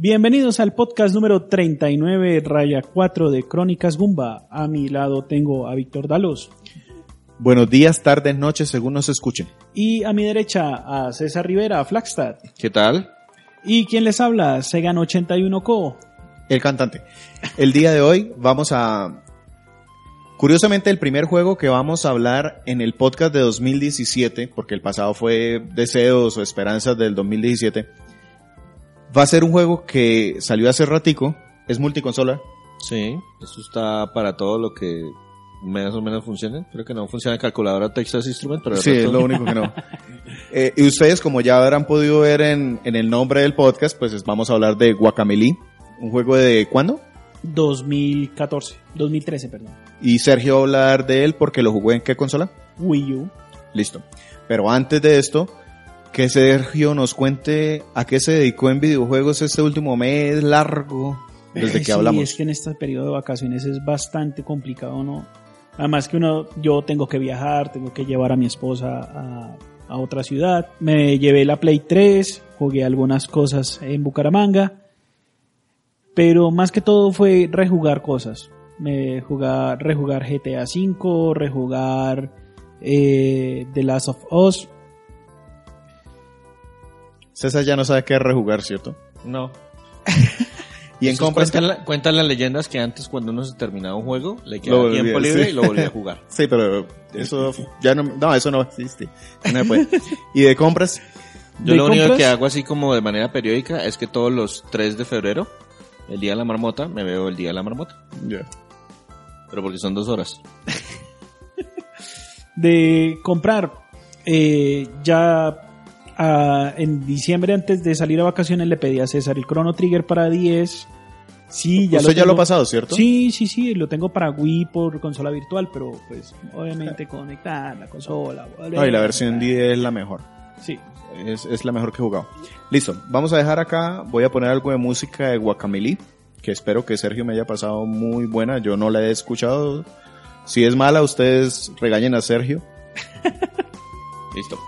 Bienvenidos al podcast número 39, raya 4 de Crónicas Gumba. A mi lado tengo a Víctor Dalos. Buenos días, tardes, noches, según nos escuchen. Y a mi derecha a César Rivera, Flagstad. ¿Qué tal? Y quien les habla, Segan 81 Co. El cantante. El día de hoy vamos a... Curiosamente, el primer juego que vamos a hablar en el podcast de 2017, porque el pasado fue Deseos o Esperanzas del 2017, va a ser un juego que salió hace ratico, es multiconsola. Sí, eso está para todo lo que más o menos funcione. Creo que no funciona en calculadora Texas Instruments, pero... Sí, es lo único que no. Eh, y ustedes, como ya habrán podido ver en, en el nombre del podcast, pues es- vamos a hablar de Guacameli, un juego de ¿cuándo? 2014, 2013, perdón. Y Sergio va a hablar de él porque lo jugó en qué consola? Wii U. Listo. Pero antes de esto, que Sergio nos cuente a qué se dedicó en videojuegos este último mes largo desde que sí, hablamos. es que en este periodo de vacaciones es bastante complicado, ¿no? Además que uno, yo tengo que viajar, tengo que llevar a mi esposa a, a otra ciudad. Me llevé la Play 3, jugué algunas cosas en Bucaramanga, pero más que todo fue rejugar cosas. Me jugar, rejugar GTA V, rejugar eh, The Last of Us. César ya no sabe qué rejugar, ¿cierto? No. Y en compras... cuentan, la- cuentan las leyendas que antes cuando uno se terminaba un juego, le quedaba volvía, tiempo libre sí. y lo volvía a jugar. Sí, pero eso ya no... No, eso no existe. No puede. y de compras... Yo ¿De lo único que hago así como de manera periódica es que todos los 3 de febrero, el día de la marmota, me veo el día de la marmota. ya. Pero porque son dos horas. de comprar eh, ya ah, en diciembre antes de salir a vacaciones le pedí a César el Chrono Trigger para 10 sí ya Usted ya lo ha pasado, ¿cierto? sí sí sí lo tengo para Wii por consola virtual pero pues obviamente conectar la consola No, y la versión 10 es la mejor. sí Es, es la mejor que he jugado. Listo, vamos a dejar acá, voy a poner algo de música de Guacameli, que espero que Sergio me haya pasado muy buena, yo no la he escuchado. Si es mala, ustedes regañen a Sergio. Listo.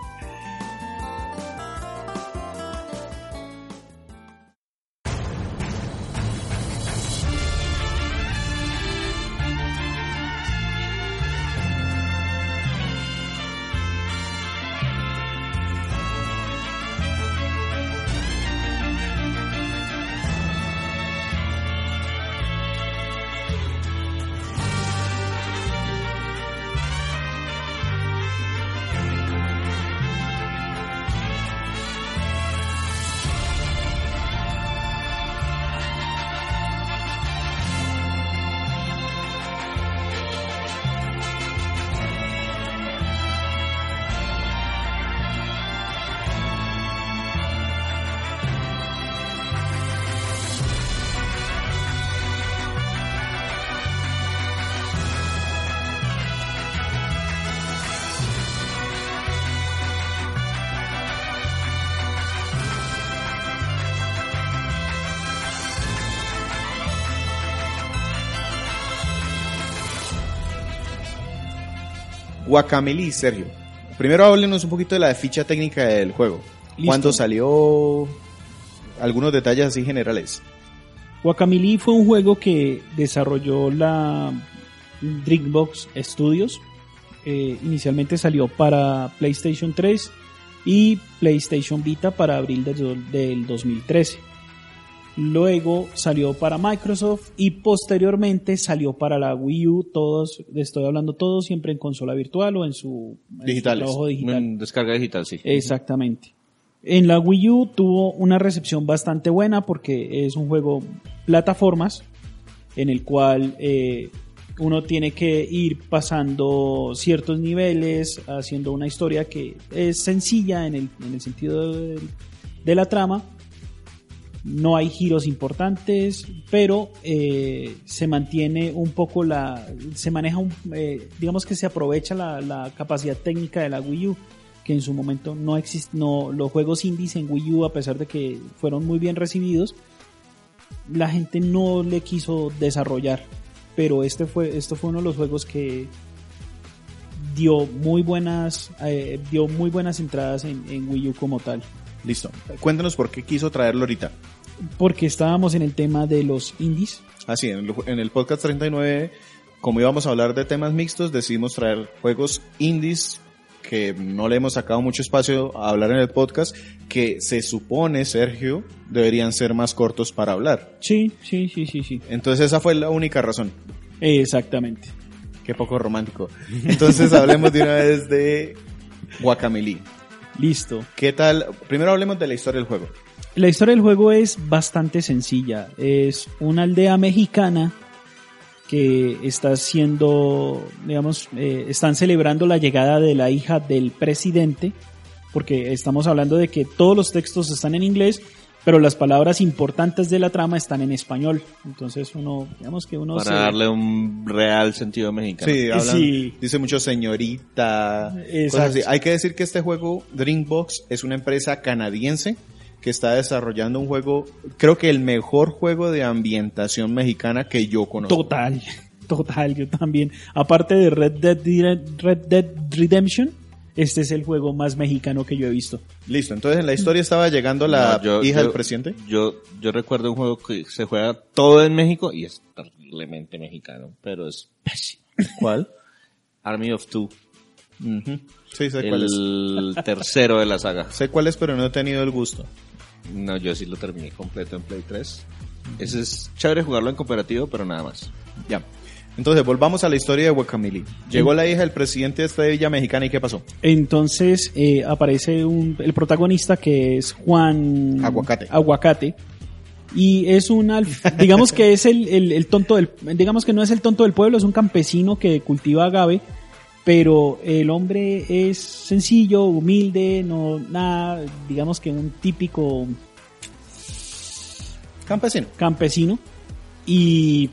Guacameli, Sergio. Primero háblenos un poquito de la ficha técnica del juego. Listo. ¿Cuándo salió? Algunos detalles así generales. Guacamole fue un juego que desarrolló la Dreambox Studios. Eh, inicialmente salió para PlayStation 3 y PlayStation Vita para abril del 2013. Luego salió para Microsoft y posteriormente salió para la Wii U. Todos, estoy hablando todos siempre en consola virtual o en su, en su Digitales. trabajo digital. En descarga digital, sí. Exactamente. En la Wii U tuvo una recepción bastante buena porque es un juego plataformas en el cual eh, uno tiene que ir pasando ciertos niveles, haciendo una historia que es sencilla en el, en el sentido de, de la trama. No hay giros importantes, pero eh, se mantiene un poco la. Se maneja un. eh, digamos que se aprovecha la, la capacidad técnica de la Wii U que en su momento no exist no los juegos indies en Wii U a pesar de que fueron muy bien recibidos la gente no le quiso desarrollar pero este fue esto fue uno de los juegos que dio muy buenas eh, dio muy buenas entradas en, en Wii U como tal Listo. Cuéntanos por qué quiso traerlo ahorita. porque estábamos en el tema de los indies. Así, en el, en el podcast 39, como íbamos a hablar de temas mixtos, decidimos traer juegos indies que no le hemos sacado mucho espacio a hablar en el podcast, que se supone, Sergio, deberían ser más cortos para hablar. Sí, sí, sí, sí, sí. Entonces esa fue la única razón. Exactamente. Qué poco romántico. Entonces hablemos de una vez de Guacameli. Listo. ¿Qué tal? Primero hablemos de la historia del juego. La historia del juego es bastante sencilla. Es una aldea mexicana que está siendo, digamos, eh, están celebrando la llegada de la hija del presidente, porque estamos hablando de que todos los textos están en inglés, pero las palabras importantes de la trama están en español. Entonces uno, digamos que uno Para se- darle un real sentido mexicano. Sí, hablan, Sí. dice mucho señorita. Exacto. cosas así. Hay que decir que este juego, Drinkbox, es una empresa canadiense que está desarrollando un juego, creo que el mejor juego de ambientación mexicana que yo conozco. Total, total, yo también. Aparte de Red Dead, Dire- Red Dead Redemption, este es el juego más mexicano que yo he visto. Listo, entonces en la historia estaba llegando la No, yo- hija yo- del presidente. Yo, yo recuerdo un juego que se juega todo en México y es terriblemente mexicano, pero es pésimo. ¿Cuál? Army of Two, Sí, sé cuál es. el tercero de la saga. Sé cuál es, pero no he tenido el gusto. No, yo sí lo terminé completo en Play 3. Ese es chévere jugarlo en cooperativo, pero nada más. Ya. Entonces, volvamos a la historia de Guacamili. Llegó la hija del presidente de esta villa mexicana y ¿qué pasó? Entonces eh, aparece un, el protagonista que es Juan Aguacate. Aguacate. Y es un, alf- digamos que es el, el- el tonto del, digamos que no es el tonto del pueblo, es un campesino que cultiva agave, pero el hombre es sencillo, humilde, no, nada, digamos que un típico Campesino. campesino y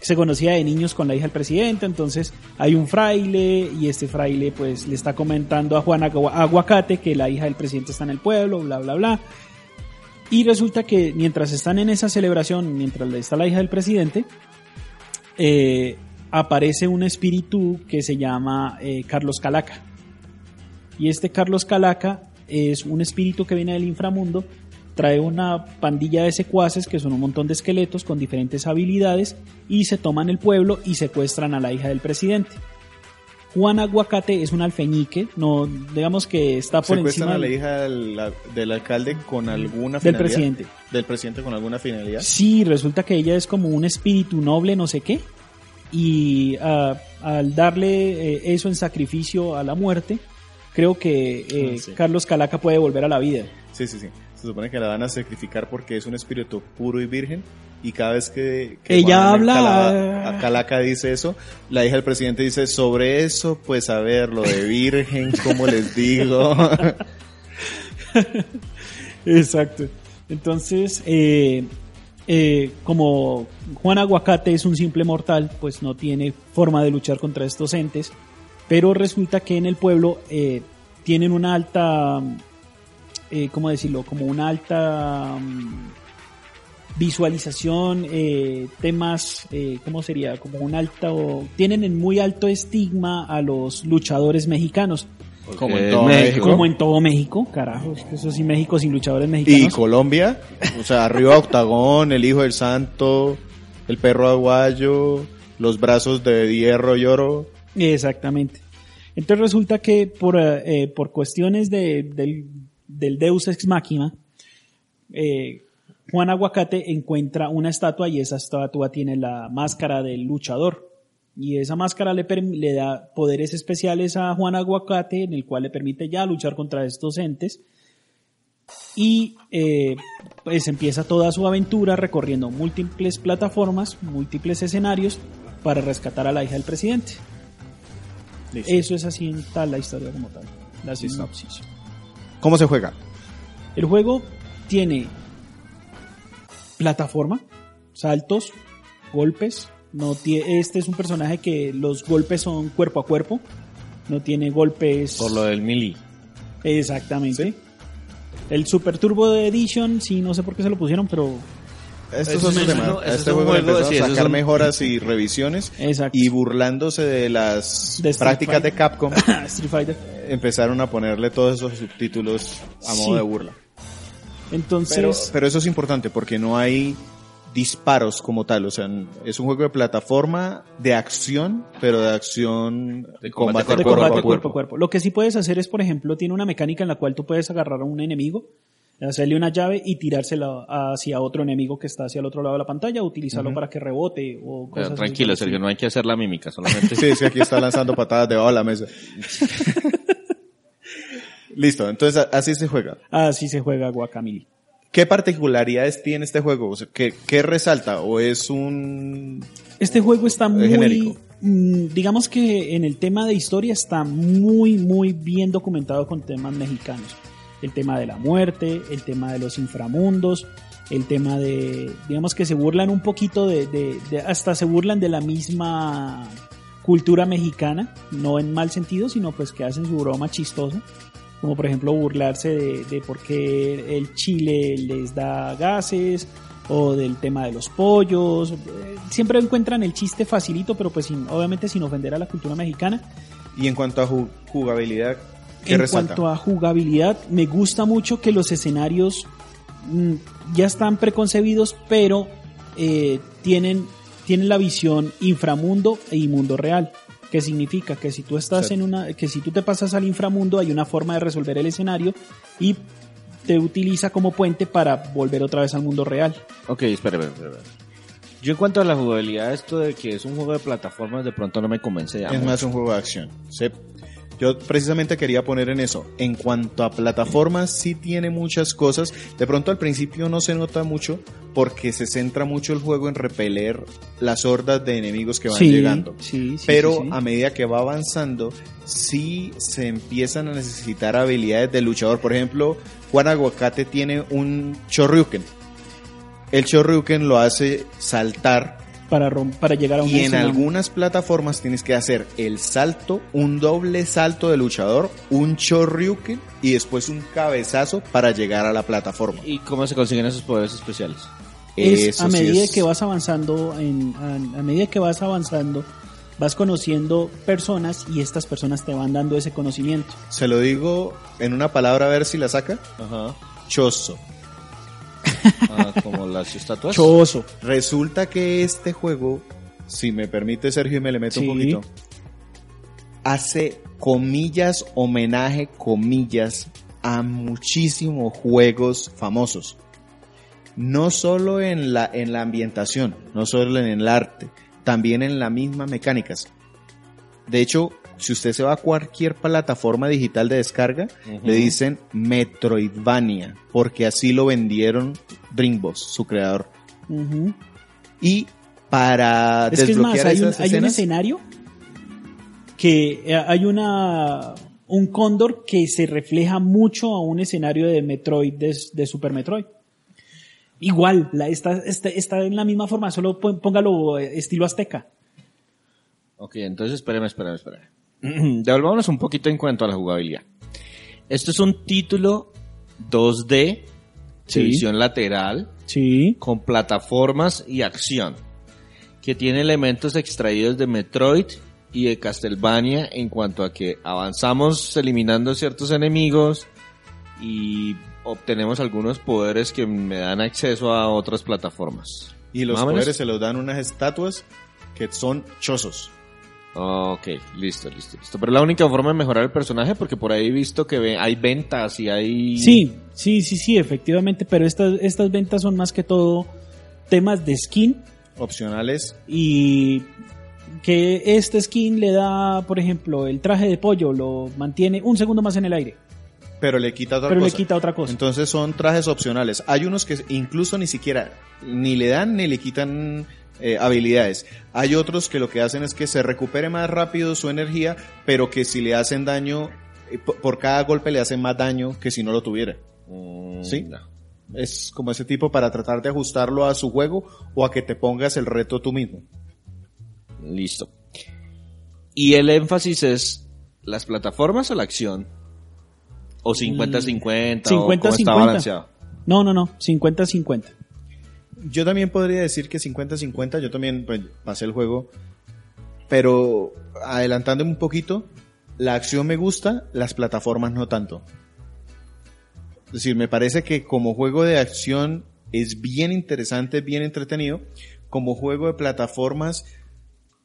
se conocía de niños con la hija del presidente, entonces hay un fraile y este fraile pues le está comentando a Juan Agua- Aguacate que la hija del presidente está en el pueblo, bla, bla, bla. Y resulta que mientras están en esa celebración, mientras está la hija del presidente, eh, aparece un espíritu que se llama eh, Carlos Calaca. Y este Carlos Calaca es un espíritu que viene del inframundo, trae una pandilla de secuaces que son un montón de esqueletos con diferentes habilidades y se toman el pueblo y secuestran a la hija del presidente. Juan Aguacate es un alfeñique, no digamos que está por Secuestran encima a la del- hija del, del alcalde con alguna del finalidad. presidente. Del presidente con alguna finalidad. Sí, resulta que ella es como un espíritu noble, no sé qué. Y ah, al darle eh, eso en sacrificio a la muerte, creo que eh, Ah, sí. Carlos Calaca puede volver a la vida. Sí, sí, sí. Se supone que la van a sacrificar porque es un espíritu puro y virgen. Y cada vez que, que Ella habla- Cala- a Calaca dice eso, la hija del presidente dice, sobre eso, pues a ver, lo de virgen, ¿cómo les digo? Exacto. Entonces, eh, eh, como Juan Aguacate es un simple mortal, pues no tiene forma de luchar contra estos entes. Pero resulta que en el pueblo eh, tienen una alta, eh, ¿cómo decirlo? Como una alta mm, visualización, eh, temas, eh, ¿cómo sería? Como un alto, tienen en muy alto estigma a los luchadores mexicanos. Como en Porque todo México. Como en todo México, carajo, eso sí, México sin luchadores y mexicanos. Colombia, o sea, arriba Octagón, el hijo del santo, el perro aguayo, los brazos de hierro y oro. Exactamente. Entonces resulta que por, eh, eh, por cuestiones de, del, del Deus Ex Machina, eh, Juan Aguacate encuentra una estatua y esa estatua tiene la máscara del luchador. Y esa máscara le, le da poderes especiales a Juan Aguacate, en el cual le permite ya luchar contra estos entes. Y eh, pues empieza toda su aventura recorriendo múltiples plataformas, múltiples escenarios para rescatar a la hija del presidente. Listo. Eso es así en tal la historia como tal. La sinopsis. ¿Cómo se juega? El juego tiene plataforma, saltos, golpes. No tie- este es un personaje que los golpes son cuerpo a cuerpo. No tiene golpes. Por lo del Mili. Exactamente. El Super Turbo Edition, sí, no sé por qué se lo pusieron, pero. Estos son es Este juego empezó a sacar un- mejoras y revisiones. Exacto. Y burlándose de las De prácticas de. Capcom, Street Fighter. Empezaron a ponerle todos esos subtítulos a modo Sí. de burla. Entonces, Pero, pero eso es importante porque no hay disparos como tal, o sea, es un juego de plataforma de acción, pero de acción De combate, combate de cuerpo combate a cuerpo a cuerpo. Lo que sí puedes hacer es, por ejemplo, tiene una mecánica en la cual tú puedes agarrar a un enemigo, hacerle una llave y tirársela hacia otro enemigo que está hacia el otro lado de la pantalla, utilizarlo para que rebote o Pero cosas así. tranquilo, Sergio, no hay que hacer la mímica, solamente. Sí, es que aquí está lanzando patadas debajo de la mesa. Listo, entonces así se juega. Así se juega Guacamole. ¿Qué particularidades tiene este juego? O sea, ¿qué, qué resalta? ¿O es un... Este juego está muy, genérico. mm, digamos que en el tema de historia está muy, muy bien documentado con temas mexicanos. El tema de la muerte, el tema de los inframundos, el tema de, digamos que se burlan un poquito de, de- de- hasta se burlan de la misma cultura mexicana, no en mal sentido, sino pues que hacen su broma chistosa. Como por ejemplo burlarse de, de por qué el chile les da gases, o del tema de los pollos. eh, Siempre encuentran el chiste facilito, pero pues sin- obviamente sin ofender a la cultura mexicana. Y en cuanto a ju- jugabilidad, ¿qué en resalta? cuanto a jugabilidad, me gusta mucho que los escenarios mm, ya están preconcebidos, pero eh, tienen, tienen la visión inframundo y mundo real. ¿Qué significa? Que si tú estás Sí. en una, que si tú te pasas al inframundo, hay una forma de resolver el escenario y te utiliza como puente para volver otra vez al mundo real. ok, espérame, espérame. Yo en cuanto a la jugabilidad, esto de que es un juego de plataformas, de pronto no me convence ya. Es mucho. más un juego de acción. Sí. Yo precisamente quería poner en eso. En cuanto a plataformas, sí tiene muchas cosas. De pronto al principio no se nota mucho porque se centra mucho el juego en repeler las hordas de enemigos que van llegando. sí, sí, Pero a medida que va avanzando, sí se empiezan a necesitar habilidades de luchador. Por ejemplo, Juan Aguacate tiene un Choryuken. El Choryuken lo hace saltar para, rom- para llegar a un y en algunas plataformas tienes que hacer el salto, un doble salto de luchador, un Choryuken y después un cabezazo para llegar a la plataforma. ¿Y cómo se consiguen esos poderes especiales? es Eso a sí medida es- que vas avanzando en, a, a medida que vas avanzando vas conociendo personas y estas personas te van dando ese conocimiento Se lo digo en una palabra a ver si la saca. Ajá. Choso. Ah, como las estatuas. choso Resulta que este juego, si me permite Sergio y me le meto Sí. un poquito, hace comillas, homenaje, comillas, a muchísimos juegos famosos. No solo en la, en la ambientación, no solo en el arte, también en las mismas mecánicas. De hecho, si usted se va a cualquier plataforma digital de descarga, le dicen Metroidvania, porque así lo vendieron Dreambox, su creador. Y para es que es más desbloquear hay un, esas hay un escenas, escenario que eh, hay una un cóndor que se refleja mucho a un escenario de Metroid de, de Super Metroid igual la, está, está, está en la misma forma solo póngalo eh, estilo azteca Ok, entonces espérame, espérame, espérame. Devolvámonos un poquito en cuanto a la jugabilidad. Esto es un título 2D, de Sí. visión lateral, sí con plataformas y acción, que tiene elementos extraídos de Metroid y de Castlevania en cuanto a que avanzamos eliminando ciertos enemigos y obtenemos algunos poderes que me dan acceso a otras plataformas. y los poderes se los dan unas estatuas que son chosos. Ok, listo, listo, listo. Pero la única forma de mejorar el personaje, porque por ahí he visto que hay ventas y hay... Sí, sí, sí, sí, efectivamente, pero estas, estas ventas son más que todo temas de skin Opcionales, y que este skin le da, por ejemplo, el traje de pollo, lo mantiene un segundo más en el aire, pero le quita otra pero le quita otra cosa. Entonces son trajes opcionales. Hay unos que incluso ni siquiera ni le dan ni le quitan eh, habilidades. Hay otros que lo que hacen es que se recupere más rápido su energía, pero que si le hacen daño, eh, por- cada golpe le hacen más daño que si no lo tuviera. Mm, Sí. no. Es como ese tipo para tratar de ajustarlo a su juego o a que te pongas el reto tú mismo. Listo. Y el énfasis es las plataformas o la acción. O 50-50. o cómo está 50-50. balanceado. No, no, no, 50-50. Yo también podría decir que 50-50, yo también pues, pasé el juego, pero adelantándome un poquito, la acción me gusta, las plataformas no tanto. Es decir, me parece que como juego de acción es bien interesante, bien entretenido. Como juego de plataformas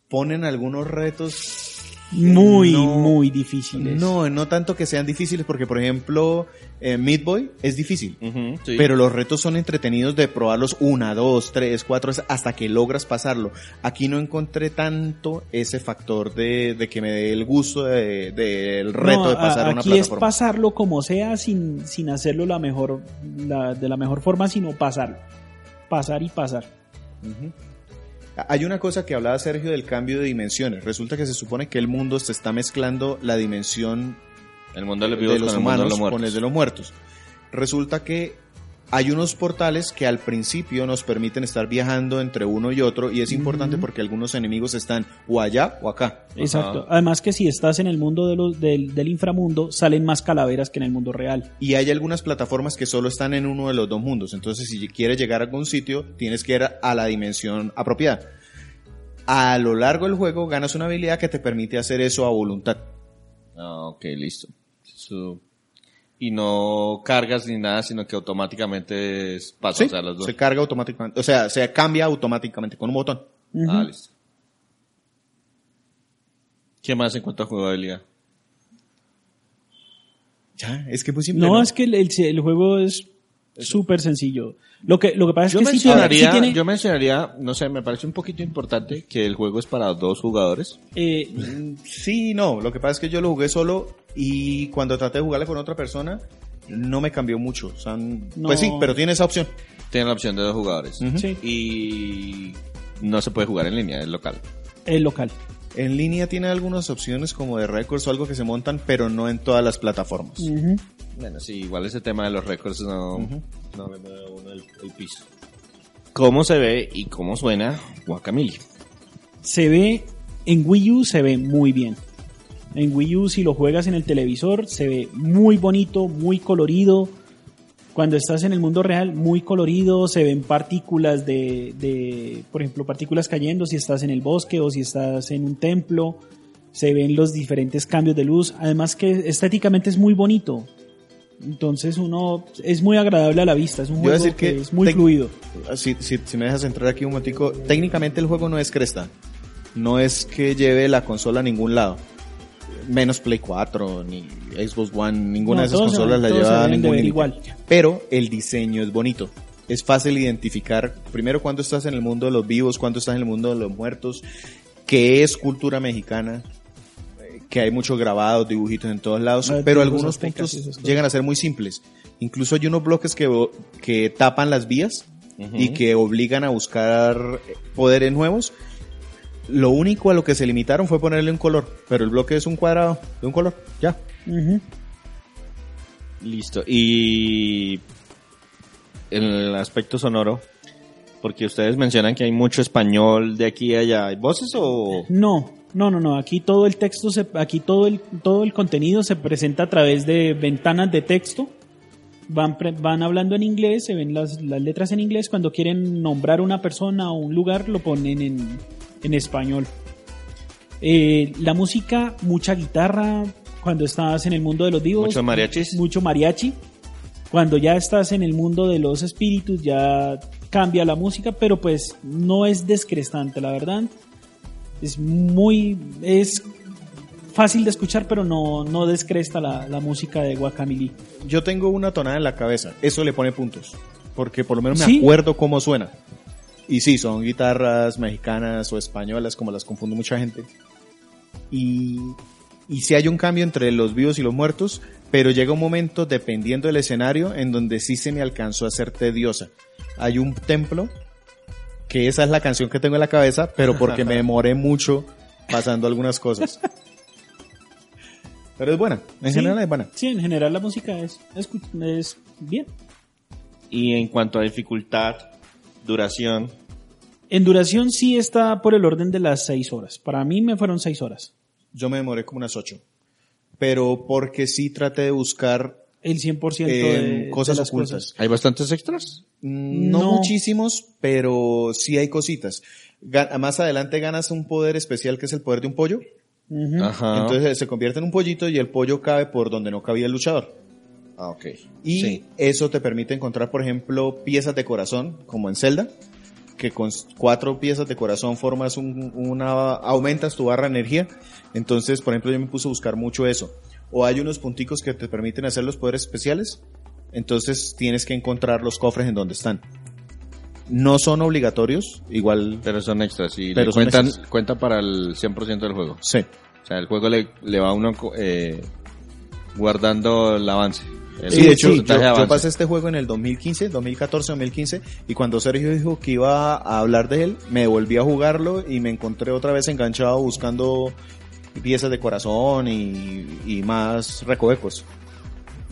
ponen algunos retos Muy, no- muy difíciles. No, no tanto que sean difíciles, porque por ejemplo, eh, Meat Boy es difícil. Sí. Pero los retos son entretenidos de probarlos una, dos, tres, cuatro veces hasta que logras pasarlo. Aquí no encontré tanto ese factor de, de que me dé el gusto de- del reto No, de pasar a- una aquí es plataforma. pasarlo como sea sin, sin hacerlo la mejor, la- de la mejor forma, sino pasarlo. Pasar y pasar. Ujú. Hay una cosa que hablaba Sergio del cambio de dimensiones. Resulta que se supone que el mundo se está mezclando la dimensión el mundo de los de vivos los con el mundo de humanos los con el de los muertos. Resulta que hay unos portales que al principio nos permiten estar viajando entre uno y otro y es importante porque algunos enemigos están o allá o acá. Exacto. Además que si estás en el mundo de los, del, del inframundo, salen más calaveras que en el mundo real. Y hay algunas plataformas que solo están en uno de los dos mundos. Entonces, si quieres llegar a algún sitio, tienes que ir a la dimensión apropiada. A lo largo del juego ganas una habilidad que te permite hacer eso a voluntad. Ah, ok, listo. Eso- Y no cargas ni nada, sino que automáticamente pasa, Sí, o sea, los dos. se carga automáticamente, o sea, se cambia automáticamente con un botón. Ah, listo. ¿Qué más en cuanto a jugabilidad? Ya, es que es muy simple. No, ¿no? es que el, el- el juego es súper sencillo. Lo que, lo que pasa es Yo que sí tiene, mencionaría, sí tiene, yo mencionaría, no sé, me parece un poquito importante que el juego es para dos jugadores. eh, Sí, no. Lo que pasa es que yo lo jugué solo y cuando traté de jugarle con otra persona, no me cambió mucho. O sea, n- No. Pues sí, pero tiene esa opción. Tiene la opción de dos jugadores. Sí, Y no se puede jugar en línea, es local. el local. En línea tiene algunas opciones como de récords o algo que se montan, pero no en todas las plataformas. Bueno, sí, igual ese tema de los récords no, no me mueve uno el, el piso. ¿Cómo se ve y cómo suena Guacamole? Se ve, en Wii U se ve muy bien. En Wii U si lo juegas en el televisor se ve muy bonito, muy colorido. Cuando estás en el mundo real, muy colorido, se ven partículas de, de, por ejemplo, partículas cayendo si estás en el bosque o si estás en un templo. Se ven los diferentes cambios de luz. Además que estéticamente es muy bonito. Entonces uno es muy agradable a la vista. Es un juego decir que, que es muy fluido. Si, si, si me dejas entrar aquí un momentico, técnicamente el juego no es cresta. No es que lleve la consola a ningún lado. Menos Play 4, ni Xbox One, ninguna No, de esas consolas la lleva a ningún igual. Pero el diseño es bonito. Es fácil identificar, primero, cuando estás en el mundo de los vivos, cuando estás en el mundo de los muertos, que es cultura mexicana, eh, que hay muchos grabados, dibujitos en todos lados, Ah, pero algunos puntos llegan a ser muy simples. Incluso hay unos bloques que, que tapan las vías y que obligan a buscar poderes nuevos. Lo único a lo que se limitaron fue ponerle un color, pero el bloque es un cuadrado de un color, ya. Listo. Y el aspecto sonoro, porque ustedes mencionan que hay mucho español de aquí a allá. ¿Hay voces o...? No, no, no, no. Aquí todo el texto, se, aquí todo el, todo el contenido se presenta a través de ventanas de texto. Van, pre- van hablando en inglés, se ven las, las letras en inglés. Cuando quieren nombrar una persona o un lugar, lo ponen en, en español. Eh, la música, mucha guitarra. Cuando estás en el mundo de los vivos, ¿Muchos mariachis? mucho mariachi. Cuando ya estás en el mundo de los espíritus, ya cambia la música, pero pues no es descrestante, la verdad. Es muy. Es fácil de escuchar, pero no, no descresta la, la música de Guacamole. Yo tengo una tonada en la cabeza, eso le pone puntos, porque por lo menos me ¿Sí? acuerdo cómo suena. Y sí, son guitarras mexicanas o españolas, como las confunde mucha gente. Y, y sí hay un cambio entre los vivos y los muertos, pero llega un momento, dependiendo del escenario, en donde sí se me alcanzó a ser tediosa. Hay un templo, que esa es la canción que tengo en la cabeza, pero porque me demoré mucho pasando algunas cosas. Pero es buena, en Sí. general es buena. Sí, en general la música es, es, es bien. Y en cuanto a dificultad, duración, En duración sí está por el orden de las seis horas. Para mí me fueron seis horas. Yo me demoré como unas ocho. Pero porque sí traté de buscar El 100% eh, de, cosas de las ocultas. cosas. ¿hay bastantes extras? Mm, No, No. muchísimos, pero sí hay cositas. Más adelante ganas un poder especial que es el poder de un pollo. Ajá. Entonces se convierte en un pollito y el pollo cabe por donde no cabía el luchador. Ah, ok. Y Sí. eso te permite encontrar, por ejemplo, piezas de corazón, como en Zelda, que con cuatro piezas de corazón formas un- una, aumentas tu barra de energía. Entonces, por ejemplo, yo me puse a buscar mucho eso. O hay unos punticos que te permiten hacer los poderes especiales. Entonces tienes que encontrar los cofres en donde están. No son obligatorios, igual, Pero son extras y Pero le cuentan, extras. cuenta para el 100% del juego. sí. O sea, el juego le, le va a uno eh, guardando el avance. El Sí, de hecho, yo, pasé este juego en el 2015, 2014, 2015, y cuando Sergio dijo que iba a hablar de él, me volví a jugarlo y me encontré otra vez enganchado buscando piezas de corazón y, y más recovecos.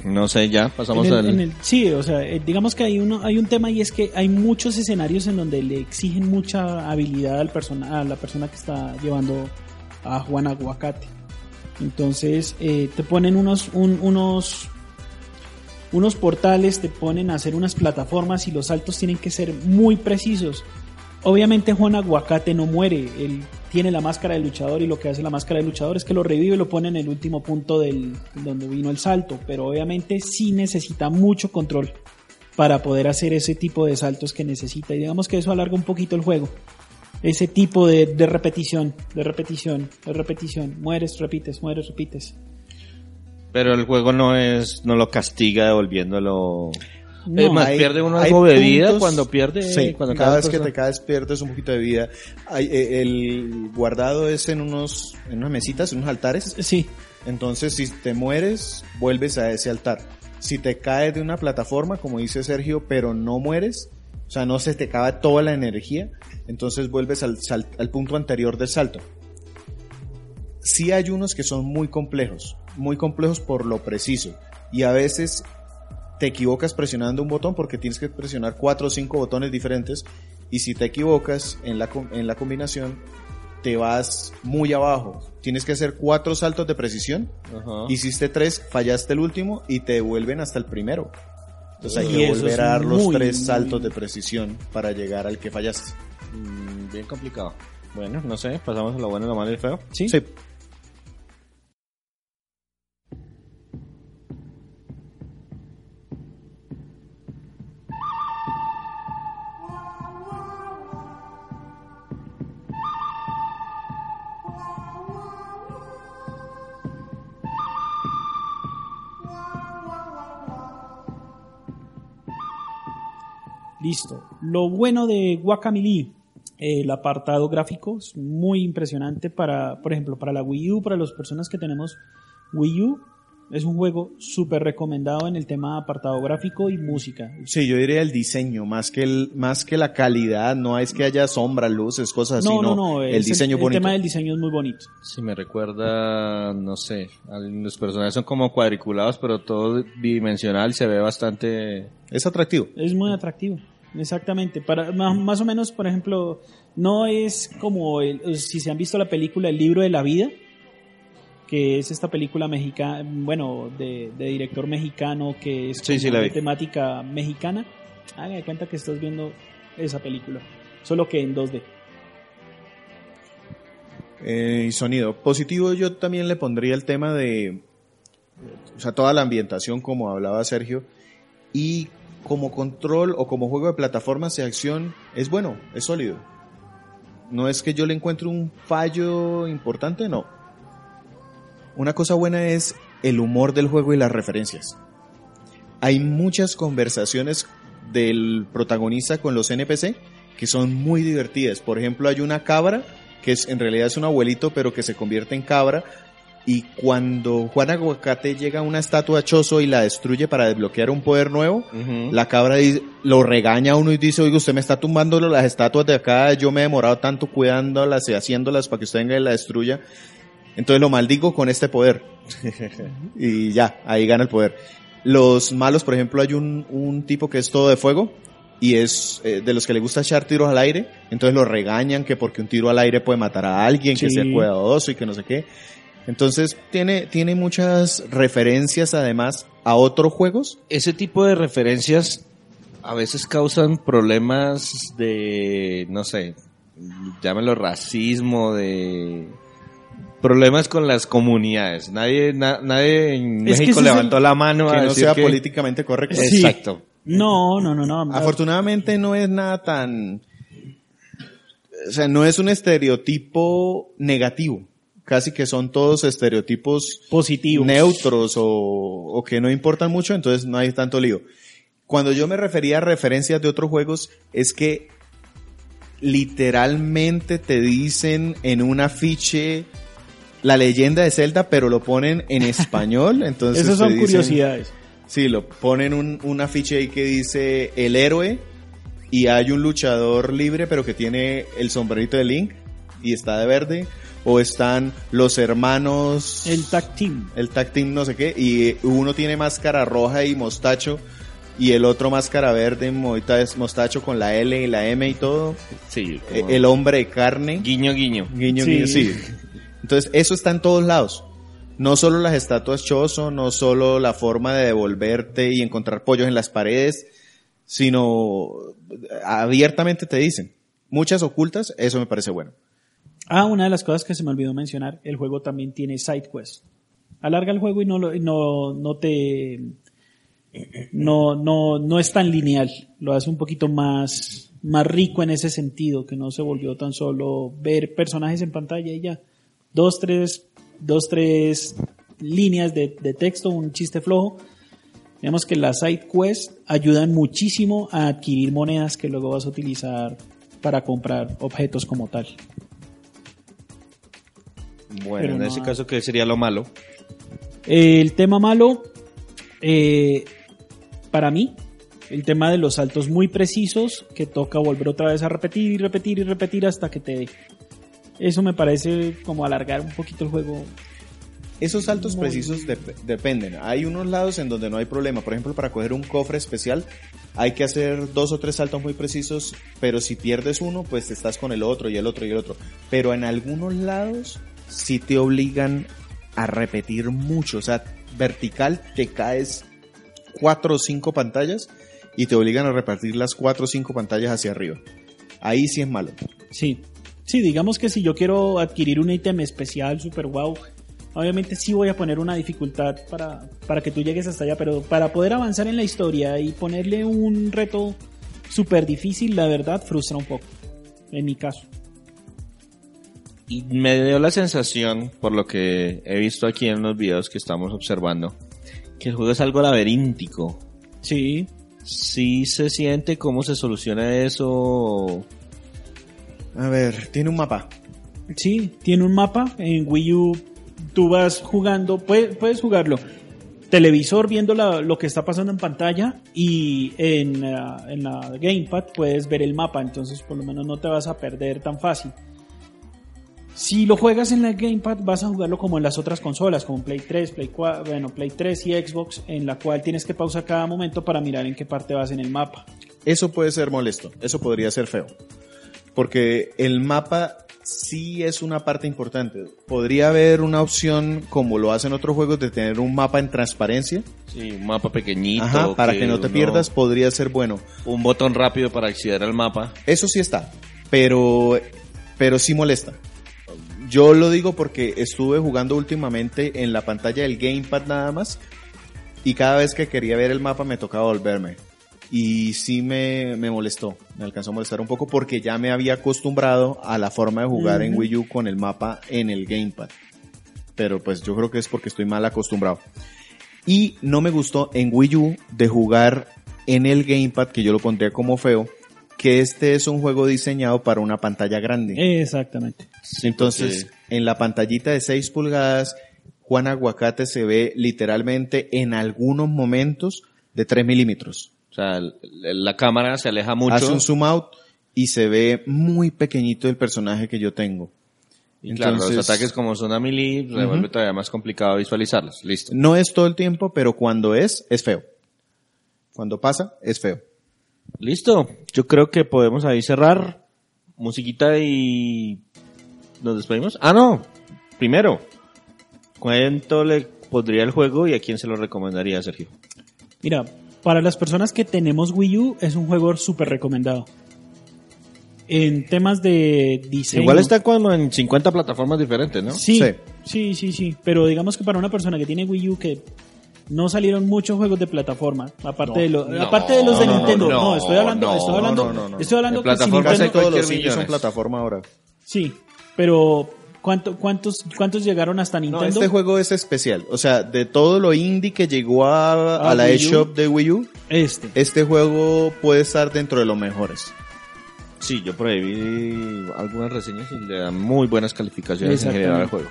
No sé, ya pasamos En el- al... en el- sí, o sea, eh, digamos que hay uno, hay un tema y es que hay muchos escenarios en donde le exigen mucha habilidad al persona, a la persona que está llevando a Juan Aguacate. Entonces eh, te ponen unos, un- unos, unos portales, te ponen a hacer unas plataformas y los saltos tienen que ser muy precisos. Obviamente Juan Aguacate no muere, él tiene la máscara de luchador y lo que hace la máscara de luchador es que lo revive y lo pone en el último punto del donde vino el salto, pero obviamente sí necesita mucho control para poder hacer ese tipo de saltos que necesita y digamos que eso alarga un poquito el juego. Ese tipo de, de repetición, de repetición, de repetición, mueres, repites, mueres, repites. Pero el juego no es, no lo castiga devolviéndolo. No, es más, Hay- pierde uno hay algo de vida puntos- cuando pierde. Sí, cuando cada cada vez que persona- te caes pierdes un poquito de vida. Hay, eh, el guardado es en unos, en unas mesitas, en unos altares. Sí, Entonces, si te mueres, vuelves a ese altar. Si te caes de una plataforma, como dice Sergio, pero no mueres, o sea, no se te acaba toda la energía, entonces vuelves al, sal- al punto anterior del salto. Sí hay unos que son muy complejos, muy complejos por lo preciso. Y a veces te equivocas presionando un botón porque tienes que presionar cuatro o cinco botones diferentes. Y si te equivocas en la, en la combinación, te vas muy abajo. Tienes que hacer cuatro saltos de precisión. Ajá. Hiciste tres, fallaste el último y te devuelven hasta el primero. Entonces hay Y que volver a dar los muy, tres muy- saltos de precisión para llegar al que fallaste. Mm, bien complicado. Bueno, no sé, pasamos a lo bueno, lo malo y el feo. sí. Sí. Listo. Lo bueno de Guacamole, eh, el apartado gráfico es muy impresionante para, por ejemplo, para la Wii U, para las personas que tenemos Wii U, es un juego súper recomendado en el tema de apartado gráfico y música. Sí, yo diría el diseño, más que el, más que la calidad, no es que haya sombra, luces, cosas así, No, no, no, el es diseño el, bonito. tema del diseño es muy bonito. Sí, me recuerda, no sé, los personajes son como cuadriculados, pero todo bidimensional, se ve bastante... Es atractivo. Es muy atractivo, exactamente. Para, más, más o menos, por ejemplo, no es como el- si se han visto la película El libro de la vida, que es esta película mexicana, bueno, de, de director mexicano que es Sí, la temática mexicana. Haga de cuenta que estás viendo esa película, solo que en 2D. Eh, y sonido. Positivo yo también le pondría el tema de, o sea, toda la ambientación como hablaba Sergio. Y como control o como juego de plataformas de acción es bueno, es sólido. No es que yo le encuentre un fallo importante, no. Una cosa buena es el humor del juego y las referencias. Hay muchas conversaciones del protagonista con los NPC que son muy divertidas. Por ejemplo, hay una cabra que es, en realidad es un abuelito, pero que se convierte en cabra. Y cuando Juan Aguacate llega a una estatua chozo y la destruye para desbloquear un poder nuevo, la cabra dice- lo regaña a uno y dice, oiga, usted me está tumbando las estatuas de acá, yo me he demorado tanto cuidándolas y haciéndolas para que usted venga y la destruya. Entonces lo maldigo con este poder. y ya, ahí gana el poder. Los malos, por ejemplo, hay un, un tipo que es todo de fuego y es eh, de los que le gusta echar tiros al aire, entonces lo regañan que porque un tiro al aire puede matar a alguien, que sea cuidadoso y que no sé qué. Entonces tiene, tiene muchas referencias además a otros juegos. Ese tipo de referencias a veces causan problemas de, no sé, llámelo racismo, de Problemas con las comunidades. Nadie, na- nadie en Es México levantó la mano Que a no decir sea que- políticamente correcto. Sí. Exacto. No, no, no, no. Afortunadamente no es nada tan... O sea, no es un estereotipo negativo. Casi que son todos estereotipos Positivos. neutros o, o que no importan mucho, entonces no hay tanto lío. Cuando yo me refería a referencias de otros juegos, es que literalmente te dicen en un afiche la leyenda de Zelda, pero lo ponen en español. Entonces Esas son dicen- curiosidades. Sí, lo ponen un, un afiche ahí que dice el héroe y hay un luchador libre pero que tiene el sombrerito de Link y está de verde. O están los hermanos... El tag team. el tag team no sé qué, y uno tiene máscara roja y mostacho, y el otro máscara verde, mostacho con la L y la M y todo, Sí. Eh, como- el hombre de carne, Guiño, guiño. guiño, Sí. guiño, sí. Entonces, eso está en todos lados. No solo las estatuas chozo, no solo la forma de devolverte y encontrar pollos en las paredes, sino abiertamente te dicen. Muchas ocultas, eso me parece bueno. Ah, una de las cosas que se me olvidó mencionar, el juego también tiene side quest. Alarga el juego y no no, no te no, no, no es tan lineal. Lo hace un poquito más, más rico en ese sentido, que no se volvió tan solo ver personajes en pantalla y ya. Dos, tres, dos, tres líneas de, de texto, un chiste flojo. Vemos que las side quests ayudan muchísimo a adquirir monedas que luego vas a utilizar para comprar objetos como tal. Bueno, Pero en no ese hay. caso, ¿qué sería lo malo? El tema malo, eh, para mí, el tema de los saltos muy precisos que toca volver otra vez a repetir y repetir y repetir hasta que te dé. Eso me parece como alargar un poquito el juego. Esos saltos Muy- precisos dep- dependen. Hay unos lados en donde no hay problema. Por ejemplo, para coger un cofre especial hay que hacer dos o tres saltos muy precisos, pero si pierdes uno, pues estás con el otro y el otro y el otro. Pero en algunos lados sí te obligan a repetir mucho. O sea, vertical te caes cuatro o cinco pantallas y te obligan a repartir las cuatro o cinco pantallas hacia arriba. Ahí sí es malo. Sí. Sí, digamos que si yo quiero adquirir un ítem especial, super wow, obviamente sí voy a poner una dificultad para, para que tú llegues hasta allá, pero para poder avanzar en la historia y ponerle un reto súper difícil, la verdad frustra un poco, en mi caso. Y me dio la sensación, por lo que he visto aquí en los videos que estamos observando, que el juego es algo laberíntico. Sí, Sí se siente cómo se soluciona eso. A ver, tiene un mapa. Sí, tiene un mapa. En Wii U tú vas jugando, puedes, puedes jugarlo. Televisor viendo la- lo que está pasando en pantalla y en, ah, en la Gamepad puedes ver el mapa, entonces por lo menos no te vas a perder tan fácil. Si lo juegas en la Gamepad vas a jugarlo como en las otras consolas, como Play 3, Play 4, bueno, Play 3 y Xbox, en la cual tienes que pausar cada momento para mirar en qué parte vas en el mapa. Eso puede ser molesto, eso podría ser feo. Porque el mapa sí es una parte importante. Podría haber una opción, como lo hacen otros juegos, de tener un mapa en transparencia. Sí, un mapa pequeñito. Ajá, para que no te uno- pierdas, podría ser bueno. Un botón rápido para acceder al mapa. Eso sí está, pero, pero sí molesta. Yo lo digo porque estuve jugando últimamente en la pantalla del Gamepad nada más y cada vez que quería ver el mapa me tocaba volverme. Y sí me, me molestó, me alcanzó a molestar un poco porque ya me había acostumbrado a la forma de jugar en. Wii U con el mapa en el Gamepad. Pero pues yo creo que es porque estoy mal acostumbrado. Y no me gustó en Wii U de jugar en el Gamepad, que yo lo pondría como feo, que este es un juego diseñado para una pantalla grande. Exactamente. Entonces, en la pantallita de 6 pulgadas, Juan Aguacate se ve literalmente en algunos momentos de 3 milímetros. O sea, la cámara se aleja mucho. Hace un zoom out y se ve muy pequeñito el personaje que yo tengo. y claro, los Entonces- ataques como son a melee, revuelve todavía más complicado visualizarlos. Listo. No es todo el tiempo, pero cuando es, es feo. Cuando pasa, es feo. Listo. Yo creo que podemos ahí cerrar. Musiquita y nos despedimos. Ah, no. Primero, ¿cuánto le pondría el juego y a quién se lo recomendaría, Sergio? Mira, para las personas que tenemos Wii U es un juego súper recomendado. En temas de diseño. Igual está como en 50 plataformas diferentes, ¿no? Sí, Sí. sí, sí, sí, Pero digamos que para una persona que tiene Wii U que no salieron muchos juegos de plataforma, aparte de los, no, aparte de los de no, Nintendo. no, No, estoy hablando, no, estoy hablando, no, no, no. estoy hablando que si Nintendo, todos los cualquier indies son plataforma ahora. sí, pero ¿cuánto, cuántos, cuántos llegaron hasta No, Nintendo? este juego es especial. O sea, de todo lo indie que llegó a, Ah, a la eShop de Wii U, Este. este juego puede estar dentro de los mejores. Sí, yo por ahí vi algunas reseñas y le dan muy buenas calificaciones en general al juego.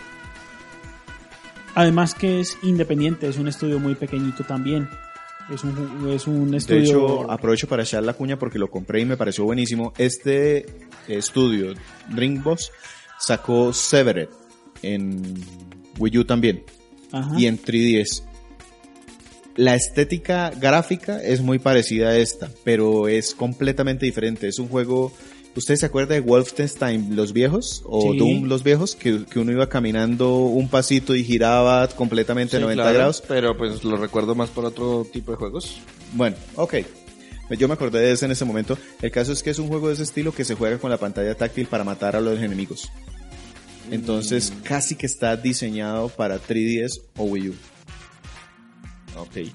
Además que es independiente, es un estudio muy pequeñito también. Es un, es un De estudio. hecho, aprovecho para echar la cuña porque lo compré y me pareció buenísimo. Este estudio, Dreambox, sacó Severed en Wii U también Ajá. y en 3DS. La estética gráfica es muy parecida a esta, pero es completamente diferente. Es un juego. ¿Ustedes se acuerdan de Wolfenstein los viejos? ¿O Sí. Doom los viejos? Que, que uno iba caminando un pasito y giraba completamente Sí, 90 claro, grados. Pero pues lo recuerdo más por otro tipo de juegos. Bueno, ok. Yo me acordé de ese en ese momento. El caso es que es un juego de ese estilo que se juega con la pantalla táctil para matar a los enemigos. Entonces, casi que está diseñado para 3DS o Wii U. Ok.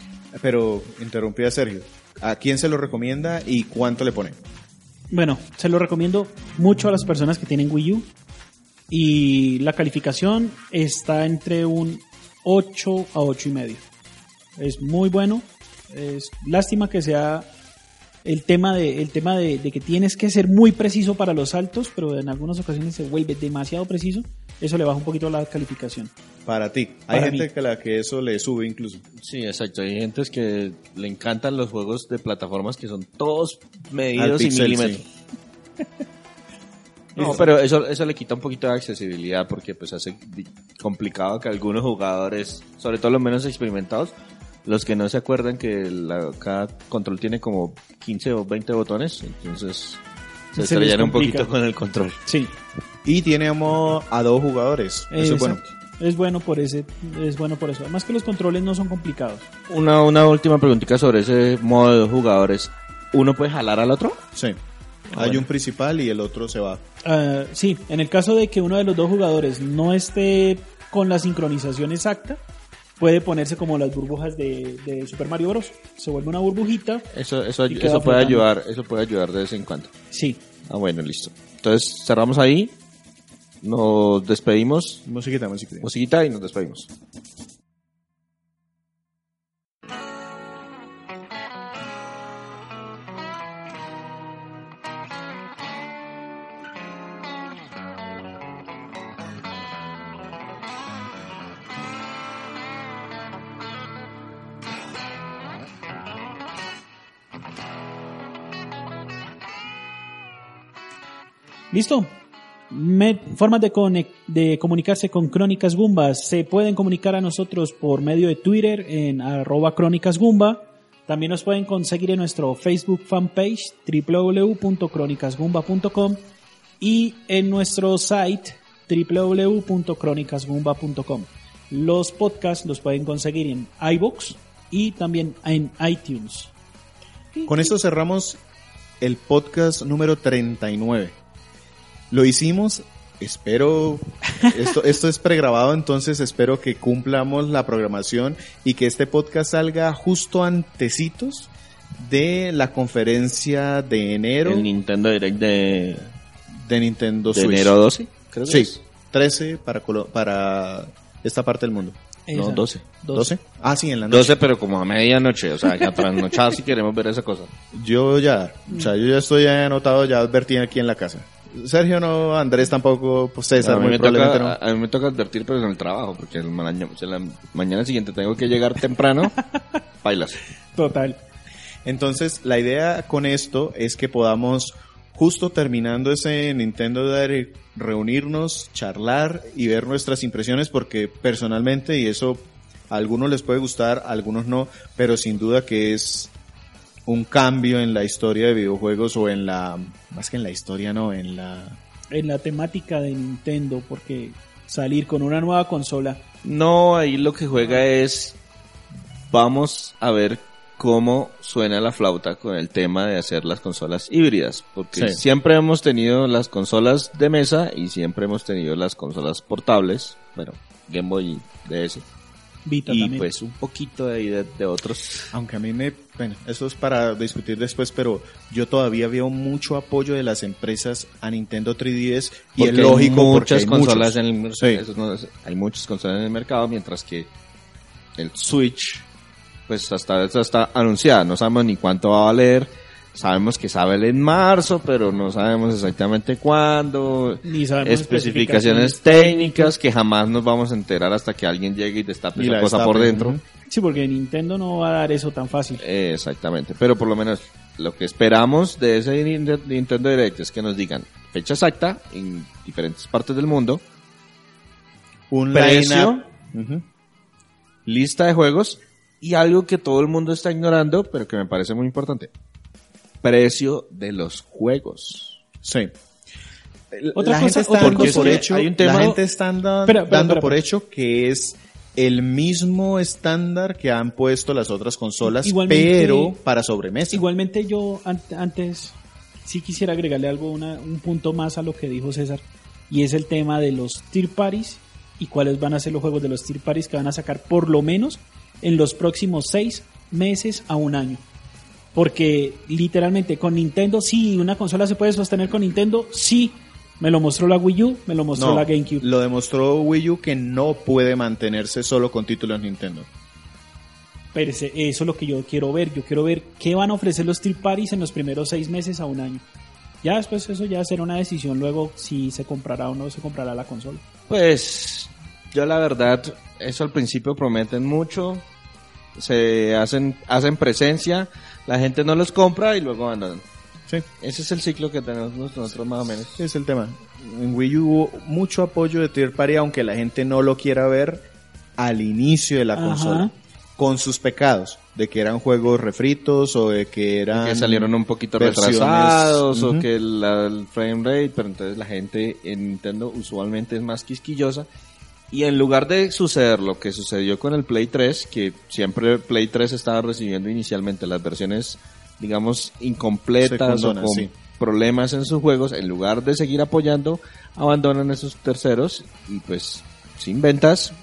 Pero interrumpí a Sergio. ¿A quién se lo recomienda y cuánto le pone? Bueno, se lo recomiendo mucho a las personas que tienen Wii U. Y la calificación está entre un 8 a 8 y medio. Es muy bueno. Es lástima que sea el tema de el tema de, de que tienes que ser muy preciso para los saltos, pero en algunas ocasiones se vuelve demasiado preciso. Eso le baja un poquito la calificación. Para ti. Hay Para gente mí. que la que eso le sube incluso. Sí, exacto. Hay gente que le encantan los juegos de plataformas que son todos medidos y milímetros. sí. No, pero eso, eso le quita un poquito de accesibilidad porque pues hace complicado que algunos jugadores, sobre todo los menos experimentados, los que no se acuerdan que la- cada control tiene como 15 o 20 botones, entonces se Se les estrellan un poquito con el control. Sí, Y tenemos a dos jugadores. Eso es bueno. Es bueno por ese, es bueno por eso. Además que los controles no son complicados. Una, una última preguntita sobre ese modo de dos jugadores. ¿Uno puede jalar al otro? Sí. Ah, Hay bueno. un principal y el otro se va. Ah, sí, en el caso de que uno de los dos jugadores no esté con la sincronización exacta, puede ponerse como las burbujas de, de Super Mario Bros. Se vuelve una burbujita. Eso, eso, eso puede flotando. ayudar, eso puede ayudar de vez en cuando. Sí. Ah, bueno, listo. Entonces cerramos ahí, nos despedimos, Musiquita, musiquita. musiquita y nos despedimos. ¿Listo? Formas de, comunicarse con Crónicas Gumbas. Se pueden comunicar a nosotros por medio de Twitter en arroba Crónicas. También nos pueden conseguir en nuestro Facebook fanpage www.crónicasgumba.com y en nuestro site www.crónicasgumba.com. Los podcasts los pueden conseguir en iBooks y también en iTunes. Con esto cerramos el podcast número 39. Lo hicimos, espero, esto, esto es pregrabado, entonces espero que cumplamos la programación y que este podcast salga justo antecitos de la conferencia de enero El Nintendo Direct de, de Nintendo de Switch. enero 12, creo que Sí, es. 13 para, Colo- para esta parte del mundo. No, Esa. 12. 12. Ah, sí, en la noche. 12, pero como a medianoche, o sea, ya trasnochado si queremos ver esa cosa. Yo ya, o sea, yo ya estoy anotado, ya advertí aquí en la casa. Sergio no, Andrés tampoco, pues César a, mí muy me probablemente toca, a, a mí me toca advertir, pero en el trabajo, porque el mañana, la mañana siguiente tengo que llegar temprano, bailas. Total. Entonces, la idea con esto es que podamos, justo terminando ese Nintendo Direct, reunirnos, charlar y ver nuestras impresiones, porque personalmente, y eso a algunos les puede gustar, a algunos no, pero sin duda que es un cambio en la historia de videojuegos o en la, más que en la historia, no, en la... En la temática de Nintendo, porque salir con una nueva consola No, ahí lo que juega es, vamos a ver cómo suena la flauta con el tema de hacer las consolas híbridas, porque Sí. siempre hemos tenido las consolas de mesa y siempre hemos tenido las consolas portables, bueno, Game Boy y DS, Vita y también. pues un poquito de, ahí de, de otros. Aunque a mí me, bueno, eso es para discutir después, pero yo todavía veo mucho apoyo de las empresas a Nintendo 3DS y Porque es lógico hay porque muchas hay consolas muchos. en el Sí. eso no es- hay muchas consolas en el mercado, mientras que el Switch, pues hasta está, está anunciada, no sabemos ni cuánto va a valer, sabemos que sale en marzo, pero no sabemos exactamente cuándo, Ni sabemos especificaciones técnicas que jamás nos vamos a enterar hasta que alguien llegue y destape esa la cosa por dentro. Sí, porque Nintendo no va a dar eso tan fácil. Eh, Exactamente, pero por lo menos lo que esperamos de ese Ninte- Nintendo Direct es que nos digan fecha exacta en diferentes partes del mundo, Un precio, lista de juegos y algo que todo el mundo está ignorando, pero que me parece muy importante. Precio de los juegos. Sí. Otra la cosa- gente está dando por hecho, hay un tema- la gente está anda- Espera, espera, dando por hecho que es el mismo estándar que han puesto las otras consolas, Igualmente- pero para sobremesa. Igualmente yo an- antes sí quisiera agregarle algo, una- un punto más a lo que dijo César, y es el tema de los tier parties y cuáles van a ser los juegos de los tier parties que van a sacar por lo menos en los próximos seis meses a un año. Porque literalmente con Nintendo, sí, una consola se puede sostener con Nintendo, sí, me lo mostró la Wii U, me lo mostró No, la GameCube. lo demostró Wii U que no puede mantenerse solo con títulos Nintendo. Pero ese- eso es lo que yo quiero ver. Yo quiero ver qué van a ofrecer los Tier Parties en los primeros seis meses a un año. Ya después eso ya será una decisión luego si se comprará o no se comprará la consola. Pues yo la verdad, eso al principio prometen mucho, se hacen, hacen presencia, la gente no los compra y luego abandonan. Sí, Ese es el ciclo que tenemos nosotros más o menos. es el tema. En Wii U hubo mucho apoyo de Tier Party, aunque la gente no lo quiera ver al inicio de la Ajá. consola. Con sus pecados, de que eran juegos refritos o de que eran... que salieron un poquito versiones, retrasados o que la- el frame rate, pero entonces la gente en Nintendo usualmente es más quisquillosa. Y en lugar de suceder lo que sucedió con el Play 3, que siempre Play 3 estaba recibiendo inicialmente las versiones, digamos, incompletas o con sí. problemas en sus juegos, en lugar de seguir apoyando, abandonan esos terceros y pues sin ventas,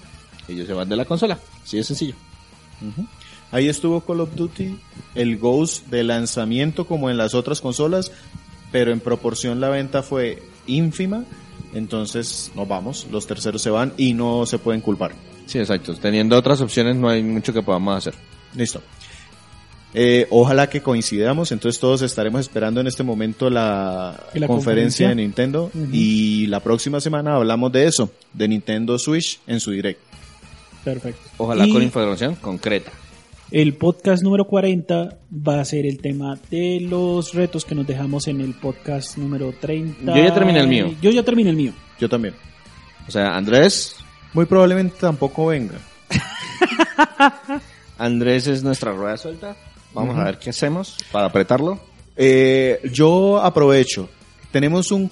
ellos se van de la consola. Así de sencillo. Ahí estuvo Call of Duty, el Ghost de lanzamiento como en las otras consolas, pero en proporción la venta fue ínfima, entonces nos vamos, los terceros se van y no se pueden culpar. Sí, exacto. Teniendo otras opciones no hay mucho que podamos hacer. Listo. Eh, ojalá que coincidamos, entonces todos estaremos esperando en este momento la, ¿Y la conferencia conferencia? de Nintendo y la próxima semana hablamos de eso, de Nintendo Switch en su direct. Perfecto. Ojalá Y con información concreta. el podcast número 40 va a ser el tema de los retos que nos dejamos en el podcast número 30. Yo ya terminé el mío. Yo ya terminé el mío. Yo también. O sea, Andrés, Muy probablemente tampoco venga. Andrés es nuestra rueda suelta. Vamos a ver qué hacemos para apretarlo. Eh, yo aprovecho. Tenemos un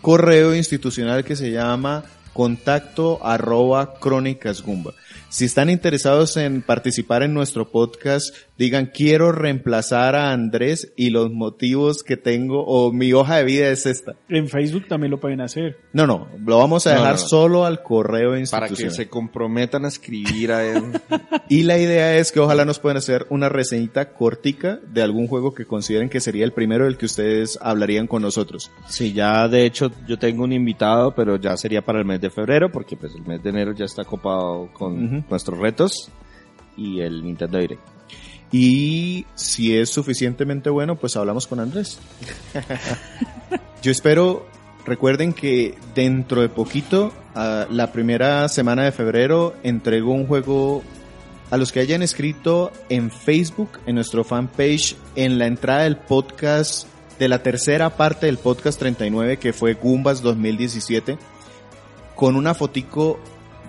correo institucional que se llama contacto arroba crónicas Gumba. Si están interesados en participar en nuestro podcast, digan quiero reemplazar a Andrés y los motivos que tengo o mi hoja de vida es esta. En Facebook también lo pueden hacer. No, no, lo vamos a No, dejar no, no. solo al correo Para institucional. que se comprometan a escribir a él. Y la idea es que ojalá nos puedan hacer una reseñita cortica de algún juego que consideren que sería el primero del que ustedes hablarían con nosotros. Sí, ya de hecho yo tengo un invitado, pero ya sería para el mes de febrero, porque pues el mes de enero ya está copado con nuestros retos y el Nintendo Direct. Y si es suficientemente bueno, pues hablamos con Andrés. Yo espero, recuerden que dentro de poquito, a la primera semana de febrero, entrego un juego a los que hayan escrito en Facebook, en nuestro fanpage, en la entrada del podcast, de la tercera parte del podcast 39, que fue Gumbas 2017, con una fotico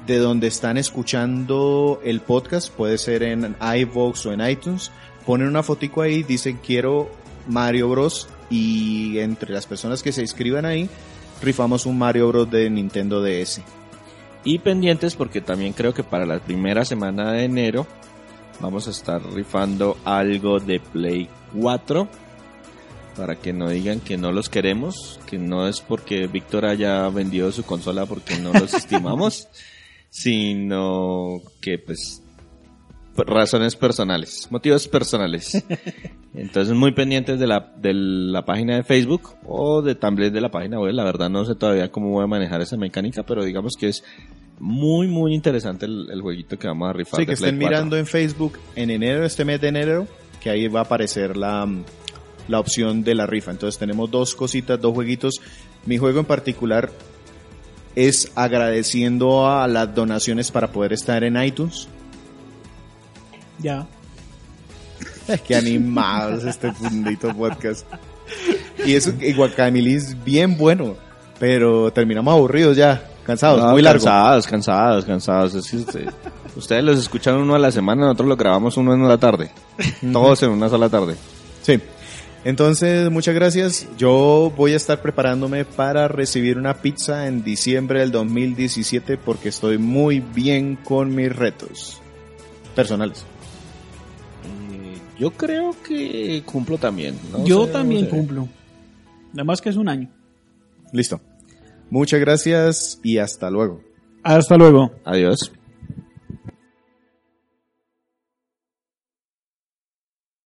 de donde están escuchando el podcast, puede ser en iVoox o en iTunes, ponen una fotico ahí, dicen quiero Mario Bros. y entre las personas que se inscriban ahí, rifamos un Mario Bros. de Nintendo DS. Y pendientes porque también creo que para la primera semana de enero vamos a estar rifando algo de Play 4 para que no digan que no los queremos, que no es porque Víctor haya vendido su consola porque no los estimamos, sino que pues razones personales, motivos personales. Entonces muy pendientes de la, de la página de Facebook o de también de la página web. La verdad no sé todavía cómo voy a manejar esa mecánica, pero digamos que es muy muy interesante el, el jueguito que vamos a rifar. Sí, que estén 4. mirando en Facebook en enero, este mes de enero, que ahí va a aparecer la, la opción de la rifa. Entonces tenemos dos cositas, dos jueguitos. Mi juego en particular es agradeciendo a las donaciones para poder estar en iTunes. Ya. Qué animados este fundito podcast. Y eso, es bien bueno, pero terminamos aburridos ya, cansados, No, muy largo. Cansados, cansados, cansados. Es que usted- ustedes los escuchan uno a la semana, nosotros lo grabamos uno en una tarde. Todos en una sola tarde. Sí. Entonces, muchas gracias. Yo voy a estar preparándome para recibir una pizza en diciembre del 2017 porque estoy muy bien con mis retos personales. Eh, Yo creo que cumplo también. no Yo sé, también cumplo. Nada más que es un año. Listo. Muchas gracias y hasta luego. Hasta luego. Adiós.